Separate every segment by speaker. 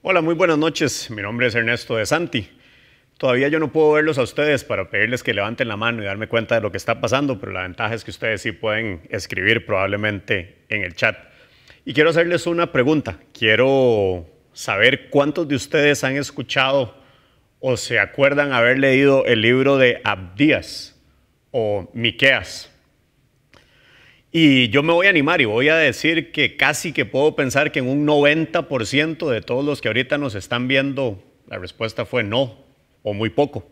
Speaker 1: Hola, muy buenas noches. Mi nombre es Ernesto de Santi. Todavía yo no puedo verlos a ustedes para pedirles que levanten la mano y darme cuenta de lo que está pasando, pero la ventaja es que ustedes sí pueden escribir probablemente en el chat. Y quiero hacerles una pregunta. Quiero saber cuántos de ustedes han escuchado o se acuerdan haber leído el libro de Abdías o Miqueas. Y yo me voy a animar y voy a decir que casi que puedo pensar que en un 90% de todos los que ahorita nos están viendo, la respuesta fue no o muy poco.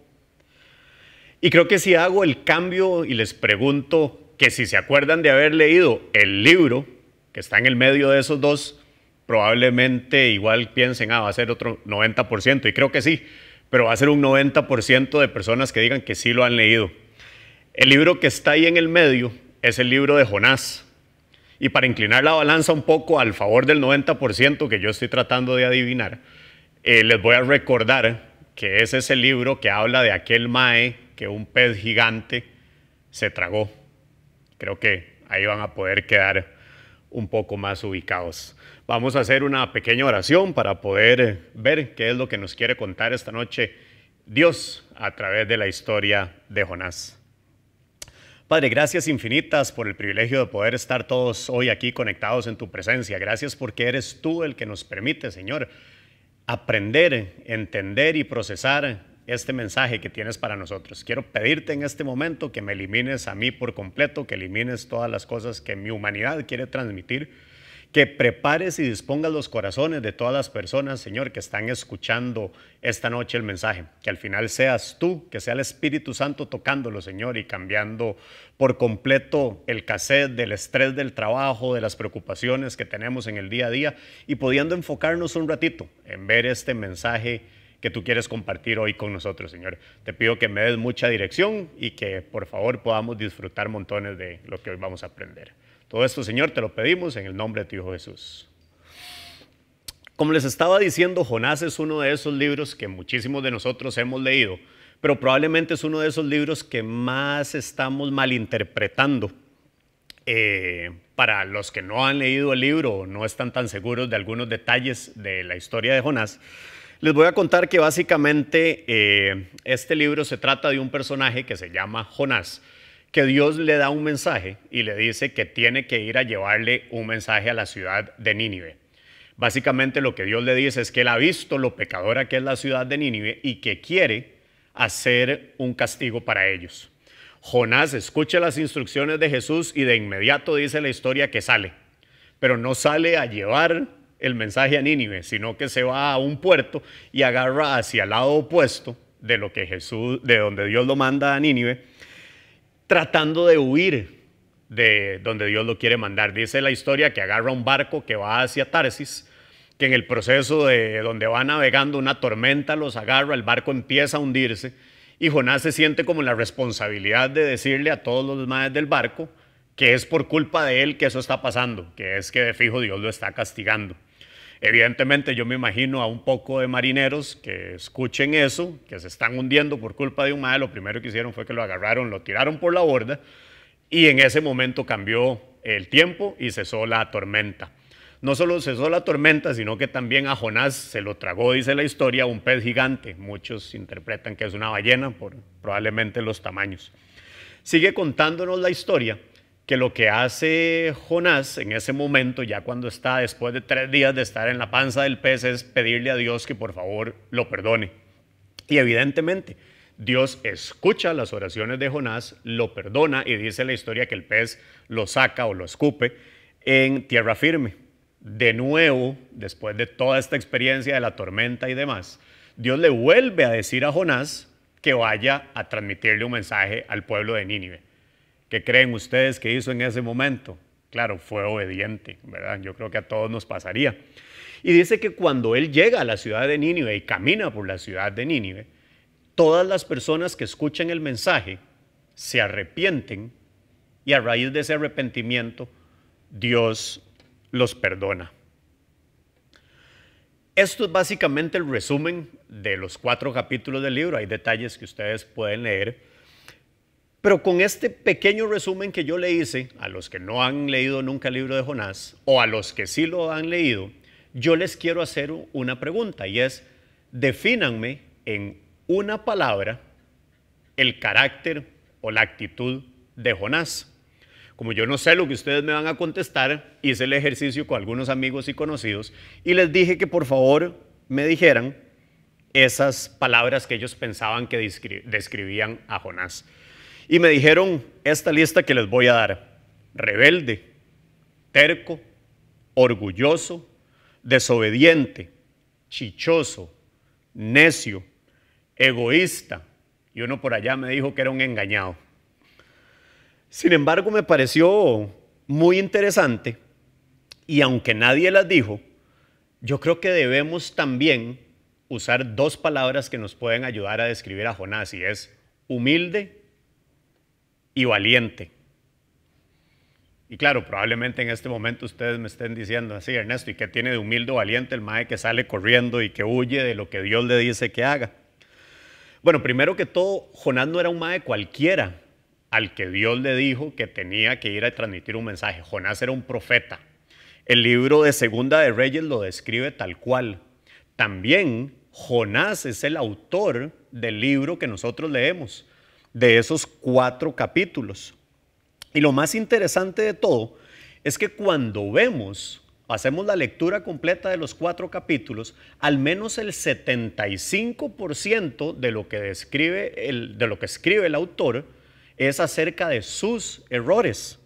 Speaker 1: Y creo que si hago el cambio y les pregunto que si se acuerdan de haber leído el libro que está en el medio de esos dos, probablemente igual piensen, ah, va a ser otro 90%, y creo que sí, pero va a ser un 90% de personas que digan que sí lo han leído. El libro que está ahí en el medio es el libro de Jonás. Y para inclinar la balanza un poco al favor del 90% que yo estoy tratando de adivinar, eh, les voy a recordar que ese es el libro que habla de aquel mae que un pez gigante se tragó. Creo que ahí van a poder quedar un poco más ubicados. Vamos a hacer una pequeña oración para poder ver qué es lo que nos quiere contar esta noche Dios a través de la historia de Jonás. Padre, gracias infinitas por el privilegio de poder estar todos hoy aquí conectados en tu presencia. Gracias porque eres tú el que nos permite, Señor, aprender, entender y procesar este mensaje que tienes para nosotros. Quiero pedirte en este momento que me elimines a mí por completo, que elimines todas las cosas que mi humanidad quiere transmitir que prepares y dispongas los corazones de todas las personas, Señor, que están escuchando esta noche el mensaje. Que al final seas tú, que sea el Espíritu Santo tocándolo, Señor, y cambiando por completo el cassette del estrés del trabajo, de las preocupaciones que tenemos en el día a día y pudiendo enfocarnos un ratito en ver este mensaje que tú quieres compartir hoy con nosotros, Señor. Te pido que me des mucha dirección y que por favor podamos disfrutar montones de lo que hoy vamos a aprender. Todo esto, Señor, te lo pedimos en el nombre de tu Hijo Jesús. Como les estaba diciendo, Jonás es uno de esos libros que muchísimos de nosotros hemos leído, pero probablemente es uno de esos libros que más estamos malinterpretando. Eh, para los que no han leído el libro o no están tan seguros de algunos detalles de la historia de Jonás, les voy a contar que básicamente eh, este libro se trata de un personaje que se llama Jonás, que Dios le da un mensaje y le dice que tiene que ir a llevarle un mensaje a la ciudad de Nínive. Básicamente lo que Dios le dice es que él ha visto lo pecadora que es la ciudad de Nínive y que quiere hacer un castigo para ellos. Jonás escucha las instrucciones de Jesús y de inmediato dice la historia que sale, pero no sale a llevar el mensaje a Nínive, sino que se va a un puerto y agarra hacia el lado opuesto de lo que Jesús, de donde Dios lo manda a Nínive tratando de huir de donde Dios lo quiere mandar. Dice la historia que agarra un barco que va hacia Tarsis, que en el proceso de donde va navegando una tormenta los agarra, el barco empieza a hundirse y Jonás se siente como la responsabilidad de decirle a todos los demás del barco que es por culpa de él que eso está pasando, que es que de fijo Dios lo está castigando. Evidentemente yo me imagino a un poco de marineros que escuchen eso, que se están hundiendo por culpa de un mae, lo primero que hicieron fue que lo agarraron, lo tiraron por la borda y en ese momento cambió el tiempo y cesó la tormenta. No solo cesó la tormenta, sino que también a Jonás se lo tragó, dice la historia, un pez gigante. Muchos interpretan que es una ballena por probablemente los tamaños. Sigue contándonos la historia que lo que hace Jonás en ese momento, ya cuando está después de tres días de estar en la panza del pez, es pedirle a Dios que por favor lo perdone. Y evidentemente, Dios escucha las oraciones de Jonás, lo perdona y dice la historia que el pez lo saca o lo escupe en tierra firme. De nuevo, después de toda esta experiencia de la tormenta y demás, Dios le vuelve a decir a Jonás que vaya a transmitirle un mensaje al pueblo de Nínive. ¿Qué creen ustedes que hizo en ese momento? Claro, fue obediente, ¿verdad? Yo creo que a todos nos pasaría. Y dice que cuando él llega a la ciudad de Nínive y camina por la ciudad de Nínive, todas las personas que escuchan el mensaje se arrepienten y a raíz de ese arrepentimiento Dios los perdona. Esto es básicamente el resumen de los cuatro capítulos del libro. Hay detalles que ustedes pueden leer pero con este pequeño resumen que yo le hice a los que no han leído nunca el libro de Jonás o a los que sí lo han leído, yo les quiero hacer una pregunta y es, defínanme en una palabra el carácter o la actitud de Jonás. Como yo no sé lo que ustedes me van a contestar, hice el ejercicio con algunos amigos y conocidos y les dije que por favor me dijeran esas palabras que ellos pensaban que describían a Jonás. Y me dijeron esta lista que les voy a dar. Rebelde, terco, orgulloso, desobediente, chichoso, necio, egoísta. Y uno por allá me dijo que era un engañado. Sin embargo, me pareció muy interesante y aunque nadie las dijo, yo creo que debemos también usar dos palabras que nos pueden ayudar a describir a Jonás y es humilde y valiente. Y claro, probablemente en este momento ustedes me estén diciendo así, Ernesto, ¿y qué tiene de humilde o valiente el mae que sale corriendo y que huye de lo que Dios le dice que haga? Bueno, primero que todo, Jonás no era un mae cualquiera al que Dios le dijo que tenía que ir a transmitir un mensaje. Jonás era un profeta. El libro de Segunda de Reyes lo describe tal cual. También Jonás es el autor del libro que nosotros leemos, de esos cuatro capítulos. Y lo más interesante de todo es que cuando vemos, hacemos la lectura completa de los cuatro capítulos, al menos el 75% de lo que describe el, de lo que escribe el autor es acerca de sus errores.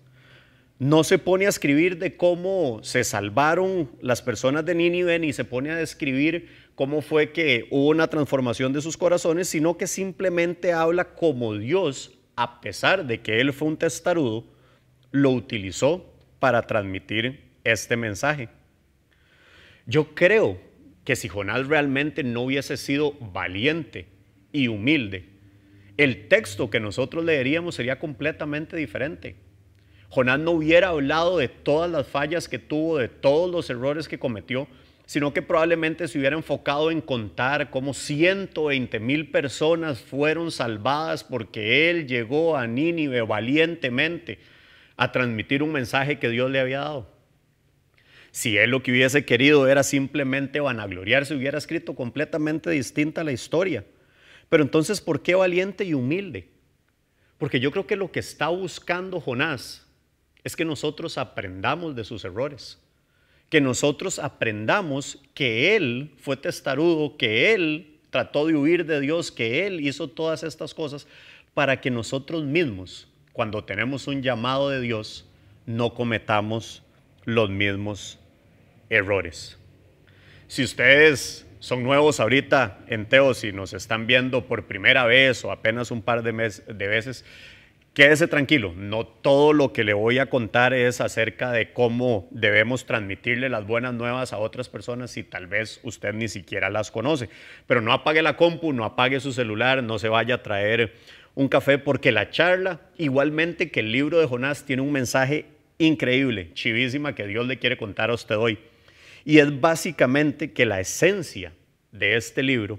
Speaker 1: No se pone a escribir de cómo se salvaron las personas de Nínive ni se pone a describir cómo fue que hubo una transformación de sus corazones, sino que simplemente habla como Dios, a pesar de que él fue un testarudo, lo utilizó para transmitir este mensaje. Yo creo que si Jonás realmente no hubiese sido valiente y humilde, el texto que nosotros leeríamos sería completamente diferente. Jonás no hubiera hablado de todas las fallas que tuvo, de todos los errores que cometió, sino que probablemente se hubiera enfocado en contar cómo 120 mil personas fueron salvadas porque él llegó a Nínive valientemente a transmitir un mensaje que Dios le había dado. Si él lo que hubiese querido era simplemente vanagloriarse, hubiera escrito completamente distinta la historia. Pero entonces, ¿por qué valiente y humilde? Porque yo creo que lo que está buscando Jonás es que nosotros aprendamos de sus errores, que nosotros aprendamos que él fue testarudo, que él trató de huir de Dios, que él hizo todas estas cosas para que nosotros mismos, cuando tenemos un llamado de Dios, no cometamos los mismos errores. Si ustedes son nuevos ahorita en Teos y nos están viendo por primera vez o apenas un par de, de veces, quédese tranquilo, no todo lo que le voy a contar es acerca de cómo debemos transmitirle las buenas nuevas a otras personas si tal vez usted ni siquiera las conoce. Pero no apague la compu, no apague su celular, no se vaya a traer un café porque la charla, igualmente que el libro de Jonás, tiene un mensaje increíble, chivísima que Dios le quiere contar a usted hoy. Y es básicamente que la esencia de este libro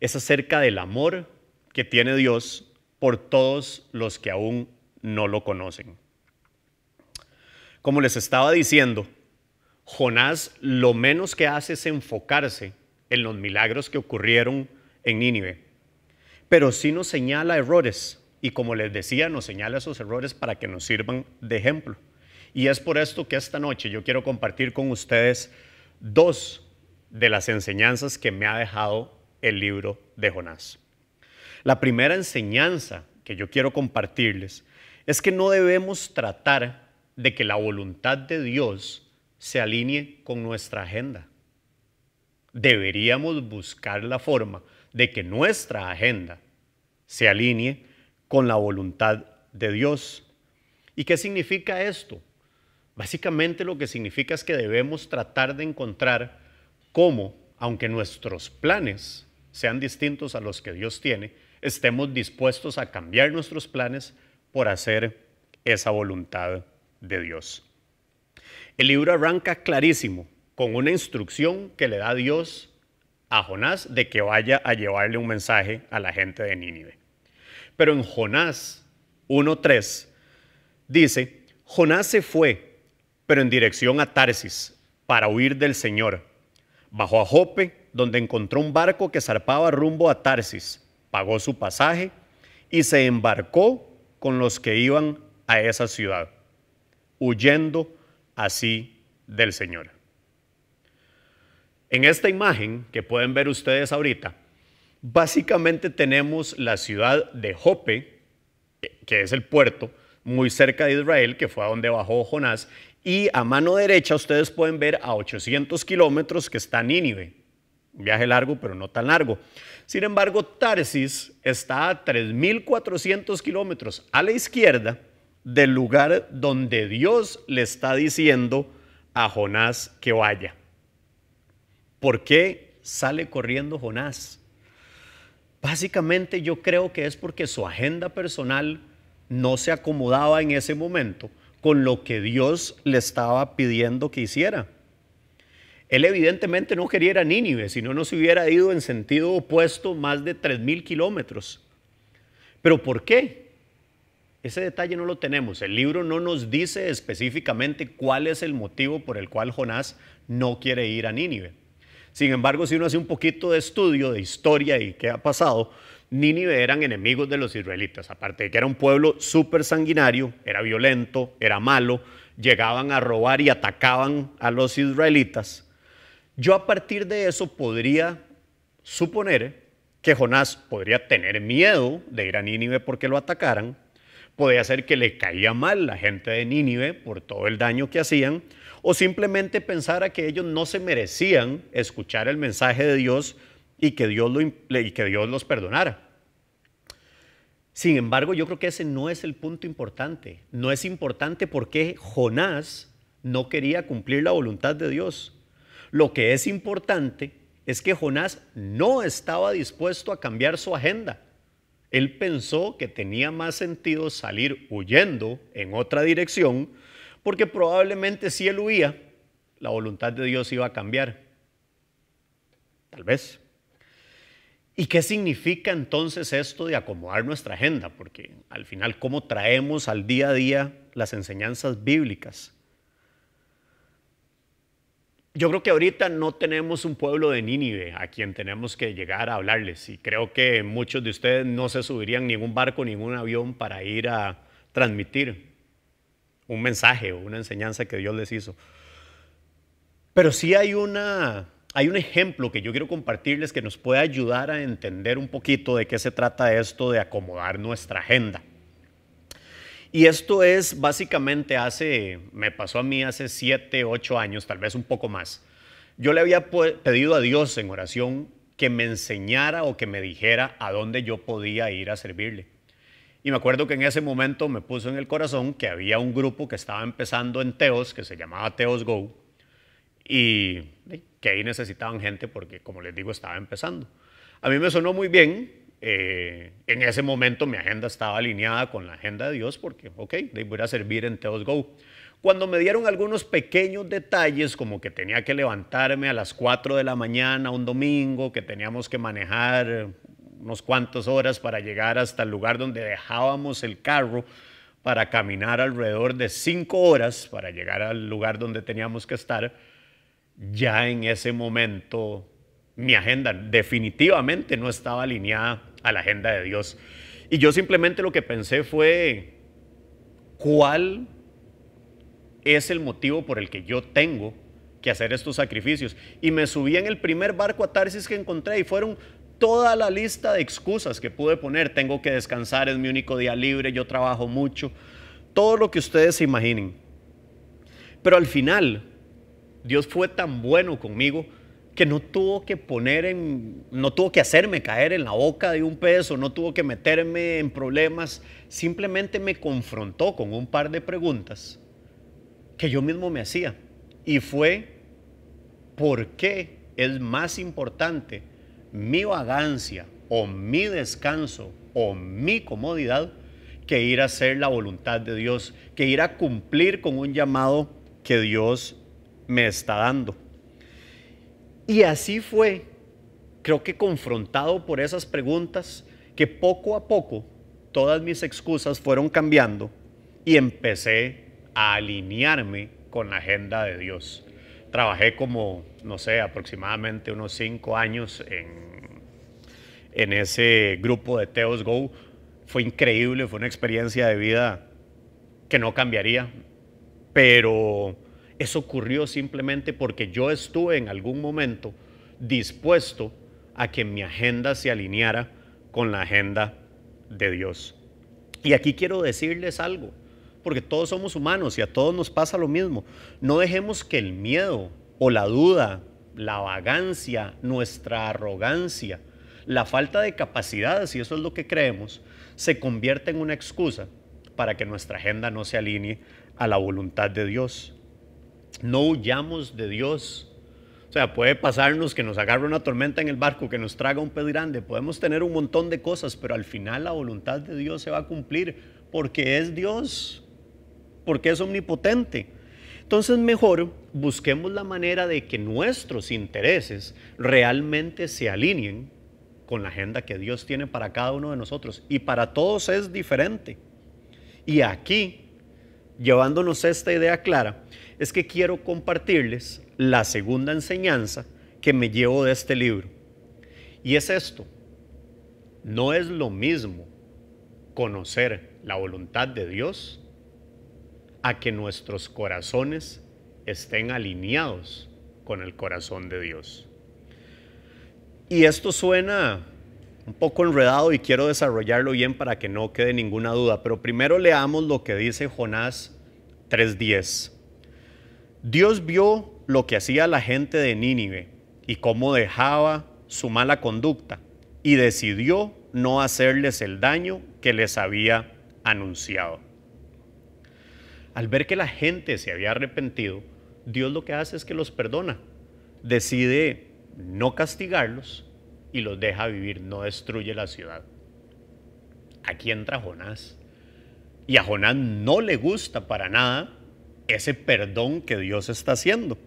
Speaker 1: es acerca del amor que tiene Dios por todos los que aún no lo conocen. Como les estaba diciendo, Jonás lo menos que hace es enfocarse en los milagros que ocurrieron en Nínive, pero sí nos señala errores y como les decía, nos señala esos errores para que nos sirvan de ejemplo. Y es por esto que esta noche yo quiero compartir con ustedes dos de las enseñanzas que me ha dejado el libro de Jonás. La primera enseñanza que yo quiero compartirles es que no debemos tratar de que la voluntad de Dios se alinee con nuestra agenda. Deberíamos buscar la forma de que nuestra agenda se alinee con la voluntad de Dios. ¿Y qué significa esto? Básicamente lo que significa es que debemos tratar de encontrar cómo, aunque nuestros planes sean distintos a los que Dios tiene, estemos dispuestos a cambiar nuestros planes por hacer esa voluntad de Dios. El libro arranca clarísimo con una instrucción que le da Dios a Jonás de que vaya a llevarle un mensaje a la gente de Nínive. Pero en Jonás 1.3 dice, Jonás se fue pero en dirección a Tarsis, para huir del Señor, Bajó a Jope, donde encontró un barco que zarpaba rumbo a Tarsis, pagó su pasaje y se embarcó con los que iban a esa ciudad, huyendo así del Señor. En esta imagen que pueden ver ustedes ahorita, básicamente tenemos la ciudad de Jope, que es el puerto muy cerca de Israel, que fue a donde bajó Jonás, y a mano derecha ustedes pueden ver a 800 kilómetros que está Nínive. Viaje largo, pero no tan largo. Sin embargo, Tarsis está a 3.400 kilómetros a la izquierda del lugar donde Dios le está diciendo a Jonás que vaya. ¿Por qué sale corriendo Jonás? Básicamente yo creo que es porque su agenda personal no se acomodaba en ese momento con lo que Dios le estaba pidiendo que hiciera. Él evidentemente no quería ir a Nínive, si no, no se hubiera ido en sentido opuesto más de 3.000 kilómetros. ¿Pero por qué? Ese detalle no lo tenemos. El libro no nos dice específicamente cuál es el motivo por el cual Jonás no quiere ir a Nínive. Sin embargo, si uno hace un poquito de estudio de historia y qué ha pasado, Nínive eran enemigos de los israelitas, aparte de que era un pueblo súper sanguinario, era violento, era malo, llegaban a robar y atacaban a los israelitas. Yo a partir de eso podría suponer que Jonás podría tener miedo de ir a Nínive porque lo atacaran, podría ser que le caía mal la gente de Nínive por todo el daño que hacían, o simplemente pensara que ellos no se merecían escuchar el mensaje de Dios y que Dios, y que Dios los perdonara. Sin embargo, yo creo que ese no es el punto importante. No es importante porque Jonás no quería cumplir la voluntad de Dios. Lo que es importante es que Jonás no estaba dispuesto a cambiar su agenda. Él pensó que tenía más sentido salir huyendo en otra dirección porque probablemente si él huía, la voluntad de Dios iba a cambiar. Tal vez. ¿Y qué significa entonces esto de acomodar nuestra agenda? Porque al final, ¿cómo traemos al día a día las enseñanzas bíblicas? Yo creo que ahorita no tenemos un pueblo de Nínive a quien tenemos que llegar a hablarles y creo que muchos de ustedes no se subirían ni en un barco ni en un avión para ir a transmitir un mensaje o una enseñanza que Dios les hizo. Pero sí hay, una, hay un ejemplo que yo quiero compartirles que nos puede ayudar a entender un poquito de qué se trata esto de acomodar nuestra agenda. Y esto es básicamente hace, me pasó a mí hace siete, ocho años, tal vez un poco más. Yo le había pedido a Dios en oración que me enseñara o que me dijera a dónde yo podía ir a servirle. Y me acuerdo que en ese momento me puso en el corazón que había un grupo que estaba empezando en Teos, que se llamaba Teos Go, y que ahí necesitaban gente porque, como les digo, estaba empezando. A mí me sonó muy bien. Eh, en ese momento mi agenda estaba alineada con la agenda de Dios porque, ok, voy a servir en Teos Go. Cuando me dieron algunos pequeños detalles, como que tenía que levantarme a las 4 de la mañana un domingo, que teníamos que manejar unos cuantos horas para llegar hasta el lugar donde dejábamos el carro para caminar alrededor de cinco horas para llegar al lugar donde teníamos que estar, ya en ese momento mi agenda definitivamente no estaba alineada a la agenda de Dios. Y yo simplemente lo que pensé fue, ¿cuál es el motivo por el que yo tengo que hacer estos sacrificios? Y me subí en el primer barco a Tarsis que encontré y fueron toda la lista de excusas que pude poner. Tengo que descansar, es mi único día libre, yo trabajo mucho. Todo lo que ustedes se imaginen. Pero al final, Dios fue tan bueno conmigo que no tuvo que poner en, no tuvo que hacerme caer en la boca de un peso, no tuvo que meterme en problemas, simplemente me confrontó con un par de preguntas que yo mismo me hacía. Y fue, ¿por qué es más importante mi vagancia o mi descanso o mi comodidad que ir a hacer la voluntad de Dios, que ir a cumplir con un llamado que Dios me está dando. Y así fue, creo que confrontado por esas preguntas, que poco a poco todas mis excusas fueron cambiando y empecé a alinearme con la agenda de Dios. trabajé como, no sé, aproximadamente unos cinco años en, en ese grupo de Teos Go. Fue increíble, fue una experiencia de vida que no cambiaría, pero eso ocurrió simplemente porque yo estuve en algún momento dispuesto a que mi agenda se alineara con la agenda de Dios. Y aquí quiero decirles algo, porque todos somos humanos y a todos nos pasa lo mismo. No dejemos que el miedo o la duda, la vagancia, nuestra arrogancia, la falta de capacidad, si eso es lo que creemos, se convierta en una excusa para que nuestra agenda no se alinee a la voluntad de Dios. No huyamos de Dios. O sea, puede pasarnos que nos agarre una tormenta en el barco, que nos traga un pez grande. Podemos tener un montón de cosas, pero al final la voluntad de Dios se va a cumplir porque es Dios, porque es omnipotente. Entonces mejor busquemos la manera de que nuestros intereses realmente se alineen con la agenda que Dios tiene para cada uno de nosotros. Y para todos es diferente. Y aquí, llevándonos esta idea clara, es que quiero compartirles la segunda enseñanza que me llevo de este libro. Y es esto, no es lo mismo conocer la voluntad de Dios a que nuestros corazones estén alineados con el corazón de Dios. Y esto suena un poco enredado y quiero desarrollarlo bien para que no quede ninguna duda, pero primero leamos lo que dice Jonás 3:10. Dios vio lo que hacía la gente de Nínive y cómo dejaba su mala conducta y decidió no hacerles el daño que les había anunciado. Al ver que la gente se había arrepentido, Dios lo que hace es que los perdona. Decide no castigarlos y los deja vivir, no destruye la ciudad. Aquí entra Jonás. Y a Jonás no le gusta para nada ese perdón que Dios está haciendo.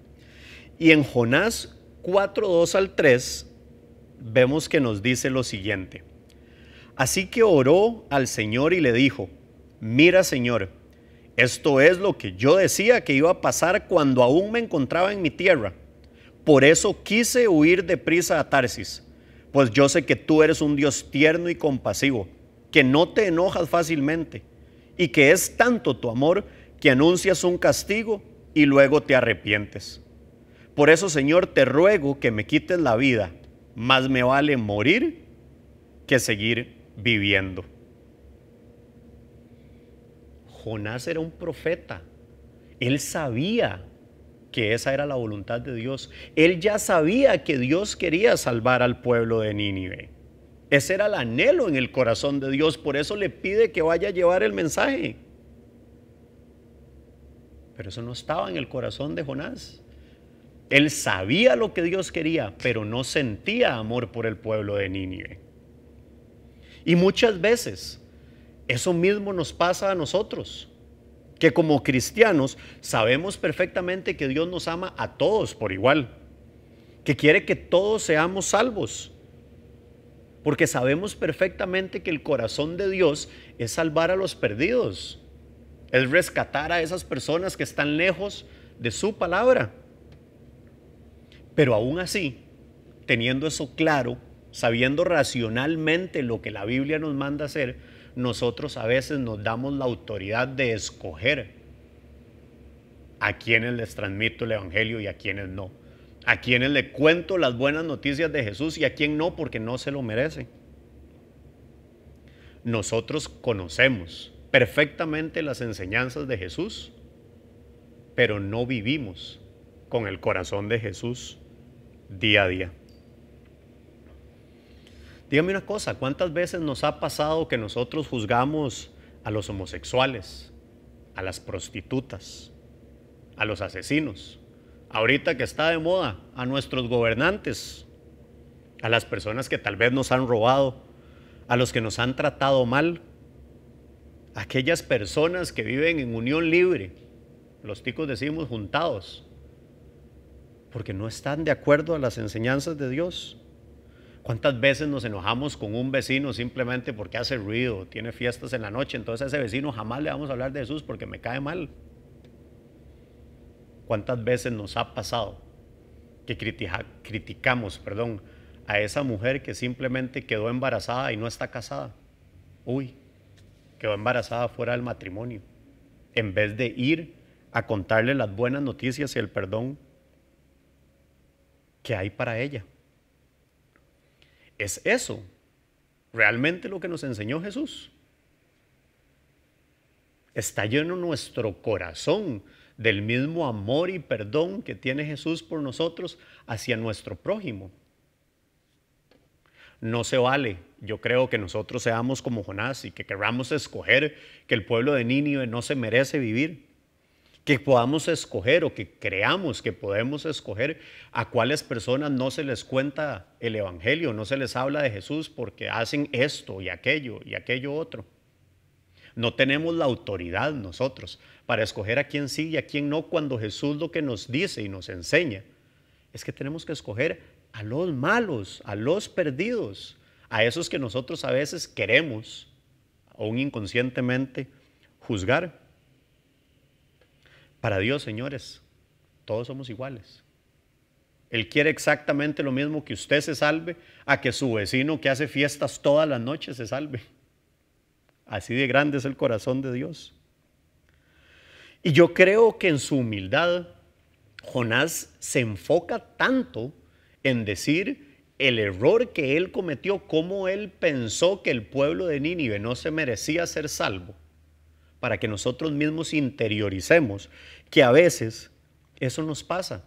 Speaker 1: Y en Jonás 4, 2 al 3 vemos que nos dice lo siguiente. Así que oró al Señor y le dijo, mira Señor, esto es lo que yo decía que iba a pasar cuando aún me encontraba en mi tierra. Por eso quise huir de prisa a Tarsis, pues yo sé que tú eres un Dios tierno y compasivo, que no te enojas fácilmente y que es tanto tu amor que anuncias un castigo y luego te arrepientes. Por eso, Señor, te ruego que me quites la vida, más me vale morir que seguir viviendo. Jonás era un profeta. Él sabía que esa era la voluntad de Dios. Él ya sabía que Dios quería salvar al pueblo de Nínive. Ese era el anhelo en el corazón de Dios. Por eso le pide que vaya a llevar el mensaje. Pero eso no estaba en el corazón de Jonás. Él sabía lo que Dios quería, pero no sentía amor por el pueblo de Nínive. Y muchas veces eso mismo nos pasa a nosotros, que como cristianos sabemos perfectamente que Dios nos ama a todos por igual, que quiere que todos seamos salvos, porque sabemos perfectamente que el corazón de Dios es salvar a los perdidos es rescatar a esas personas que están lejos de su palabra. Pero aún así, teniendo eso claro, sabiendo racionalmente lo que la Biblia nos manda hacer, nosotros a veces nos damos la autoridad de escoger a quienes les transmito el Evangelio y a quienes no. A quienes le cuento las buenas noticias de Jesús y a quien no porque no se lo merece. Nosotros conocemos perfectamente las enseñanzas de Jesús, pero no vivimos con el corazón de Jesús día a día. Dígame una cosa, ¿cuántas veces nos ha pasado que nosotros juzgamos a los homosexuales, a las prostitutas, a los asesinos? Ahorita que está de moda, a nuestros gobernantes, a las personas que tal vez nos han robado, a los que nos han tratado mal, aquellas personas que viven en unión libre, los ticos decimos juntados, porque no están de acuerdo a las enseñanzas de Dios. ¿Cuántas veces nos enojamos con un vecino simplemente porque hace ruido, tiene fiestas en la noche? Entonces a ese vecino jamás le vamos a hablar de Jesús porque me cae mal. ¿Cuántas veces nos ha pasado que criticamos perdón, a esa mujer que simplemente quedó embarazada y no está casada? Uy, quedó embarazada fuera del matrimonio. En vez de ir a contarle las buenas noticias y el perdón que hay para ella. Es eso realmente lo que nos enseñó Jesús. Está lleno nuestro corazón del mismo amor y perdón que tiene Jesús por nosotros hacia nuestro prójimo. No se vale, yo creo que nosotros seamos como Jonás y que queramos escoger que el pueblo de Nínive no se merece vivir, que podamos escoger o que creamos que podemos escoger a cuáles personas no se les cuenta el Evangelio, no se les habla de Jesús porque hacen esto y aquello y aquello otro. No tenemos la autoridad nosotros para escoger a quién sí y a quién no cuando Jesús lo que nos dice y nos enseña es que tenemos que escoger a los malos, a los perdidos, a esos que nosotros a veces queremos, aún inconscientemente, juzgar. Para Dios, señores, todos somos iguales. Él quiere exactamente lo mismo que usted se salve a que su vecino que hace fiestas todas las noches se salve. Así de grande es el corazón de Dios. Y yo creo que en su humildad, Jonás se enfoca tanto en decir el error que él cometió, cómo él pensó que el pueblo de Nínive no se merecía ser salvo, para que nosotros mismos interioricemos que a veces eso nos pasa,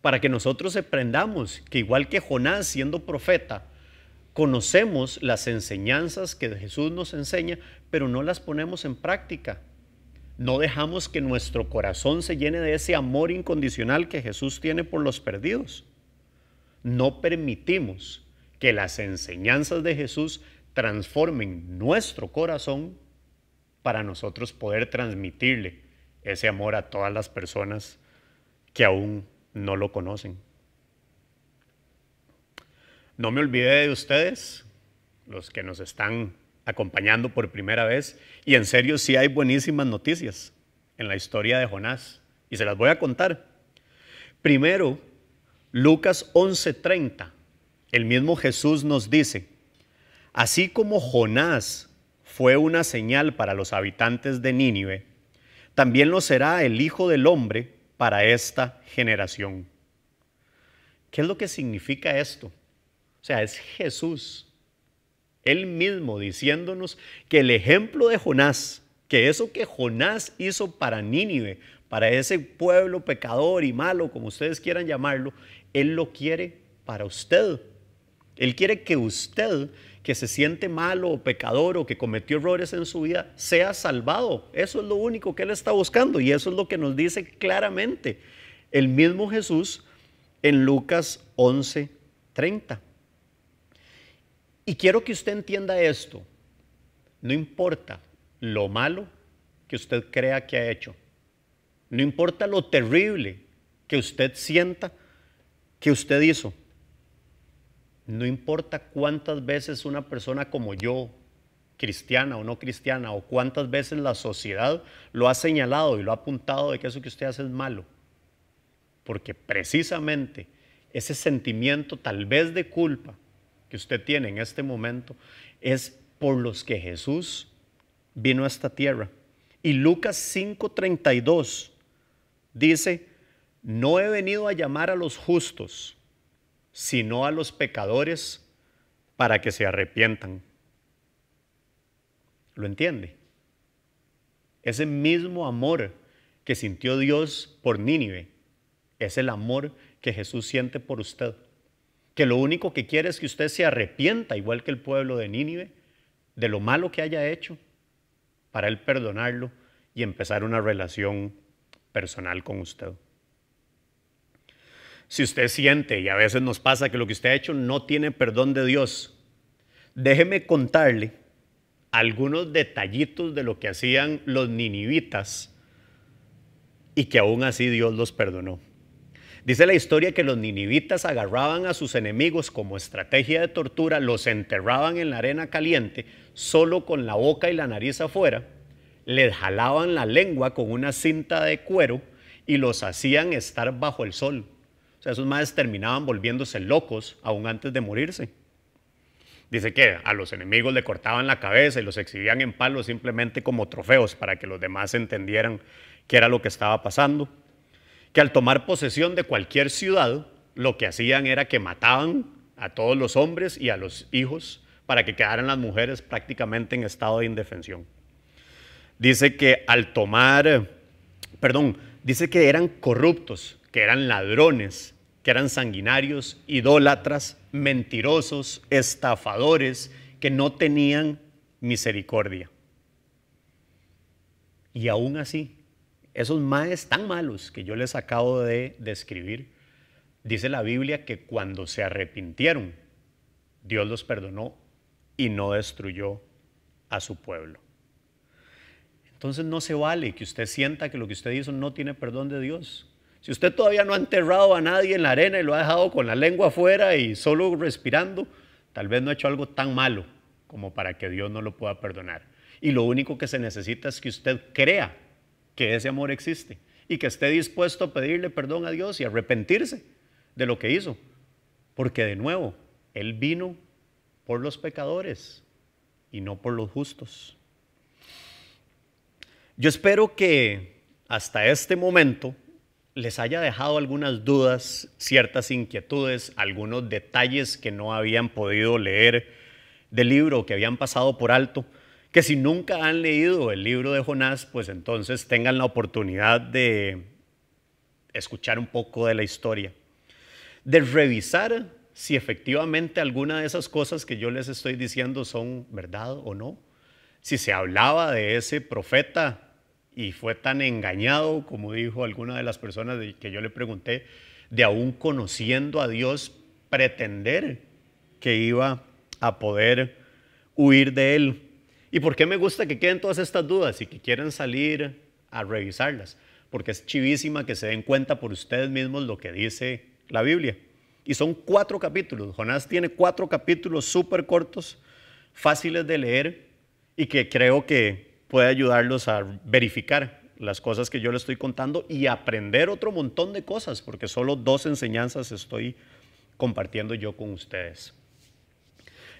Speaker 1: para que nosotros aprendamos que igual que Jonás siendo profeta, conocemos las enseñanzas que Jesús nos enseña, pero no las ponemos en práctica. No dejamos que nuestro corazón se llene de ese amor incondicional que Jesús tiene por los perdidos. No permitimos que las enseñanzas de Jesús transformen nuestro corazón para nosotros poder transmitirle ese amor a todas las personas que aún no lo conocen. No me olvidé de ustedes, los que nos están acompañando por primera vez, y en serio sí hay buenísimas noticias en la historia de Jonás, y se las voy a contar. Primero, Lucas 11:30, el mismo Jesús nos dice, así como Jonás fue una señal para los habitantes de Nínive, también lo será el Hijo del Hombre para esta generación. ¿Qué es lo que significa esto? O sea, es Jesús, él mismo diciéndonos que el ejemplo de Jonás, que eso que Jonás hizo para Nínive, para ese pueblo pecador y malo, como ustedes quieran llamarlo, Él lo quiere para usted. Él quiere que usted, que se siente malo o pecador o que cometió errores en su vida, sea salvado. Eso es lo único que Él está buscando y eso es lo que nos dice claramente el mismo Jesús en Lucas 11:30. Y quiero que usted entienda esto. No importa lo malo que usted crea que ha hecho. No importa lo terrible que usted sienta que usted hizo. No importa cuántas veces una persona como yo, cristiana o no cristiana, o cuántas veces la sociedad lo ha señalado y lo ha apuntado de que eso que usted hace es malo. Porque precisamente ese sentimiento tal vez de culpa que usted tiene en este momento es por los que Jesús vino a esta tierra. Y Lucas 5:32 dice, no he venido a llamar a los justos, sino a los pecadores para que se arrepientan. ¿Lo entiende? Ese mismo amor que sintió Dios por Nínive es el amor que Jesús siente por usted que lo único que quiere es que usted se arrepienta, igual que el pueblo de Nínive, de lo malo que haya hecho, para él perdonarlo y empezar una relación personal con usted. Si usted siente, y a veces nos pasa que lo que usted ha hecho no tiene perdón de Dios, déjeme contarle algunos detallitos de lo que hacían los ninivitas y que aún así Dios los perdonó. Dice la historia que los ninivitas agarraban a sus enemigos como estrategia de tortura, los enterraban en la arena caliente, solo con la boca y la nariz afuera, les jalaban la lengua con una cinta de cuero y los hacían estar bajo el sol. Esos madres terminaban volviéndose locos aún antes de morirse. Dice que a los enemigos le cortaban la cabeza y los exhibían en palos simplemente como trofeos para que los demás entendieran qué era lo que estaba pasando. Que al tomar posesión de cualquier ciudad, lo que hacían era que mataban a todos los hombres y a los hijos para que quedaran las mujeres prácticamente en estado de indefensión. Dice que al tomar, perdón, dice que eran corruptos, que eran ladrones, que eran sanguinarios, idólatras, mentirosos, estafadores, que no tenían misericordia. Y aún así, esos maes tan malos que yo les acabo de describir, dice la Biblia que cuando se arrepintieron, Dios los perdonó y no destruyó a su pueblo. Entonces no se vale que usted sienta que lo que usted hizo no tiene perdón de Dios. Si usted todavía no ha enterrado a nadie en la arena y lo ha dejado con la lengua afuera y solo respirando, tal vez no ha hecho algo tan malo como para que Dios no lo pueda perdonar. Y lo único que se necesita es que usted crea que ese amor existe y que esté dispuesto a pedirle perdón a Dios y arrepentirse de lo que hizo. Porque de nuevo, Él vino por los pecadores y no por los justos. Yo espero que hasta este momento les haya dejado algunas dudas, ciertas inquietudes, algunos detalles que no habían podido leer del libro, que habían pasado por alto, que si nunca han leído el libro de Jonás, pues entonces tengan la oportunidad de escuchar un poco de la historia, de revisar si efectivamente alguna de esas cosas que yo les estoy diciendo son verdad o no, si se hablaba de ese profeta y fue tan engañado, como dijo alguna de las personas que yo le pregunté, de aún conociendo a Dios, pretender que iba a poder huir de Él. ¿Y por qué me gusta que queden todas estas dudas y que quieran salir a revisarlas? Porque es chivísima que se den cuenta por ustedes mismos lo que dice la Biblia. Y son cuatro capítulos. Jonás tiene cuatro capítulos súper cortos, fáciles de leer y que creo que puede ayudarlos a verificar las cosas que yo les estoy contando y aprender otro montón de cosas, porque solo dos enseñanzas estoy compartiendo yo con ustedes.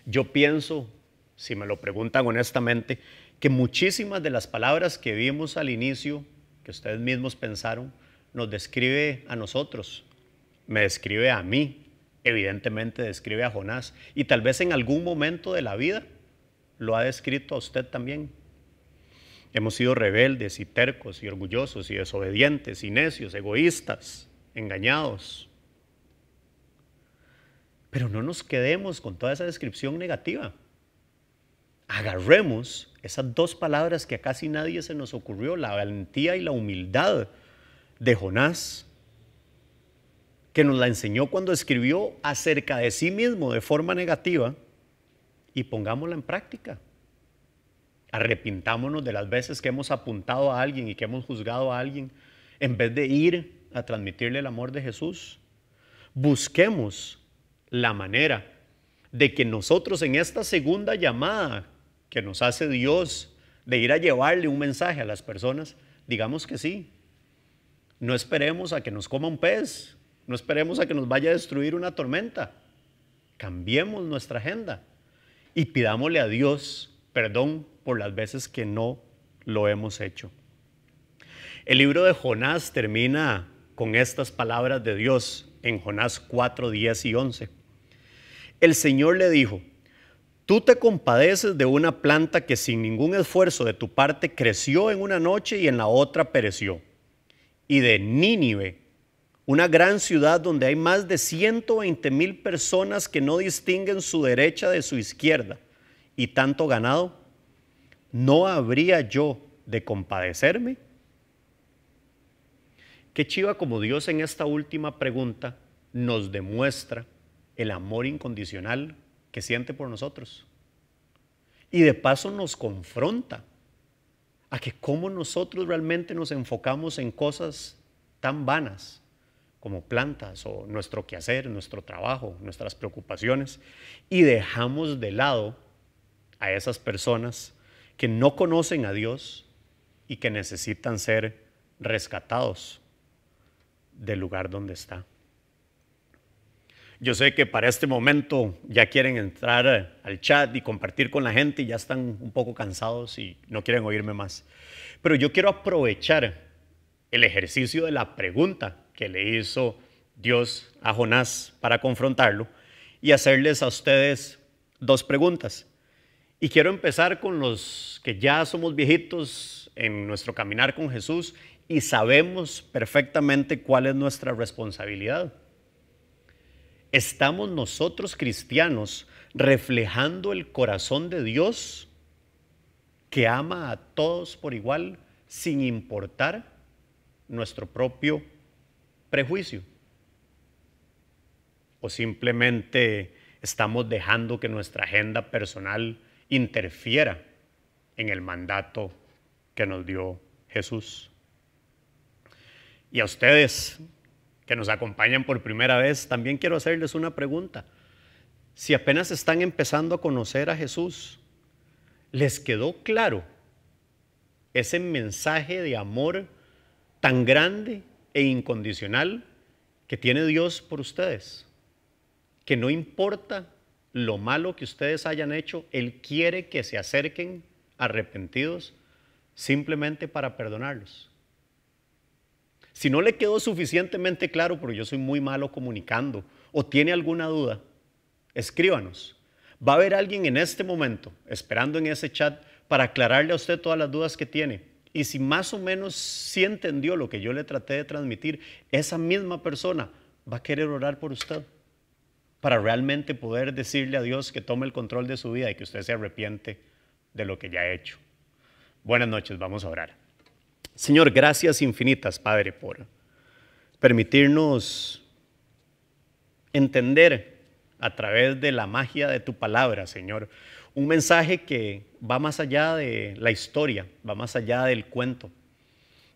Speaker 1: Yo pienso, si me lo preguntan honestamente, que muchísimas de las palabras que vimos al inicio, que ustedes mismos pensaron, nos describe a nosotros, me describe a mí, evidentemente describe a Jonás, y tal vez en algún momento de la vida lo ha descrito a usted también. Hemos sido rebeldes y tercos y orgullosos y desobedientes y necios, egoístas, engañados. Pero no nos quedemos con toda esa descripción negativa. Agarremos esas dos palabras que a casi nadie se nos ocurrió, la valentía y la humildad de Jonás, que nos la enseñó cuando escribió acerca de sí mismo de forma negativa, y pongámosla en práctica. Arrepintámonos de las veces que hemos apuntado a alguien y que hemos juzgado a alguien en vez de ir a transmitirle el amor de Jesús. Busquemos la manera de que nosotros en esta segunda llamada que nos hace Dios de ir a llevarle un mensaje a las personas, digamos que sí. No esperemos a que nos coma un pez, no esperemos a que nos vaya a destruir una tormenta. Cambiemos nuestra agenda y pidámosle a Dios perdón por las veces que no lo hemos hecho. El libro de Jonás termina con estas palabras de Dios en Jonás 4, 10 y 11. El Señor le dijo, tú te compadeces de una planta que sin ningún esfuerzo de tu parte creció en una noche y en la otra pereció. Y de Nínive, una gran ciudad donde hay más de 120 mil personas que no distinguen su derecha de su izquierda y tanto ganado, ¿no habría yo de compadecerme? Qué chiva como Dios en esta última pregunta nos demuestra el amor incondicional que siente por nosotros. Y de paso nos confronta a que cómo nosotros realmente nos enfocamos en cosas tan vanas como plantas o nuestro quehacer, nuestro trabajo, nuestras preocupaciones, y dejamos de lado a esas personas que no conocen a Dios y que necesitan ser rescatados del lugar donde está. Yo sé que para este momento ya quieren entrar al chat y compartir con la gente y ya están un poco cansados y no quieren oírme más. Pero yo quiero aprovechar el ejercicio de la pregunta que le hizo Dios a Jonás para confrontarlo y hacerles a ustedes dos preguntas. Y quiero empezar con los que ya somos viejitos en nuestro caminar con Jesús y sabemos perfectamente cuál es nuestra responsabilidad. ¿Estamos nosotros cristianos reflejando el corazón de Dios que ama a todos por igual sin importar nuestro propio prejuicio? ¿O simplemente estamos dejando que nuestra agenda personal interfiera en el mandato que nos dio Jesús? Y a ustedes que nos acompañan por primera vez, también quiero hacerles una pregunta. Si apenas están empezando a conocer a Jesús, ¿les quedó claro ese mensaje de amor tan grande e incondicional que tiene Dios por ustedes? Que no importa lo malo que ustedes hayan hecho, Él quiere que se acerquen arrepentidos simplemente para perdonarlos. Si no le quedó suficientemente claro, porque yo soy muy malo comunicando, o tiene alguna duda, escríbanos. Va a haber alguien en este momento esperando en ese chat para aclararle a usted todas las dudas que tiene. Y si más o menos sí entendió lo que yo le traté de transmitir, esa misma persona va a querer orar por usted para realmente poder decirle a Dios que tome el control de su vida y que usted se arrepiente de lo que ya ha hecho. Buenas noches, vamos a orar. Señor, gracias infinitas, Padre, por permitirnos entender a través de la magia de tu palabra, Señor, un mensaje que va más allá de la historia, va más allá del cuento.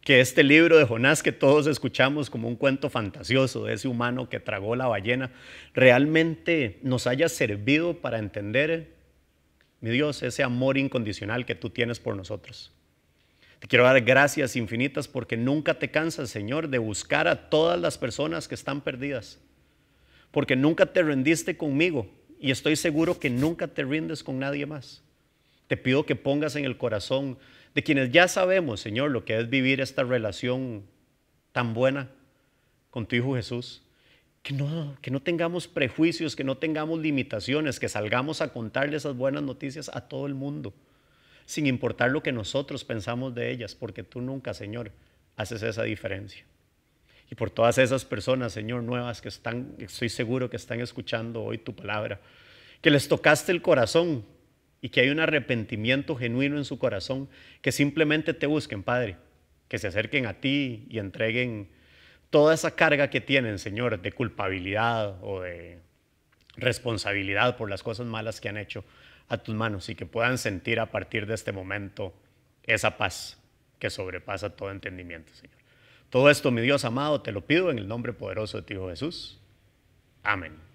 Speaker 1: Que este libro de Jonás que todos escuchamos como un cuento fantasioso de ese humano que tragó la ballena, realmente nos haya servido para entender, mi Dios, ese amor incondicional que tú tienes por nosotros. Te quiero dar gracias infinitas porque nunca te cansas, Señor, de buscar a todas las personas que están perdidas. Porque nunca te rendiste conmigo y estoy seguro que nunca te rindes con nadie más. Te pido que pongas en el corazón de quienes ya sabemos, Señor, lo que es vivir esta relación tan buena con tu Hijo Jesús. Que no, que no tengamos prejuicios, que no tengamos limitaciones, que salgamos a contarle esas buenas noticias a todo el mundo sin importar lo que nosotros pensamos de ellas, porque tú nunca, Señor, haces esa diferencia. Y por todas esas personas, Señor, nuevas que están, estoy seguro que están escuchando hoy tu palabra, que les tocaste el corazón y que hay un arrepentimiento genuino en su corazón, que simplemente te busquen, Padre, que se acerquen a ti y entreguen toda esa carga que tienen, Señor, de culpabilidad o de responsabilidad por las cosas malas que han hecho a tus manos y que puedan sentir a partir de este momento esa paz que sobrepasa todo entendimiento, Señor. Todo esto, mi Dios amado, te lo pido en el nombre poderoso de ti, Jesús. Amén.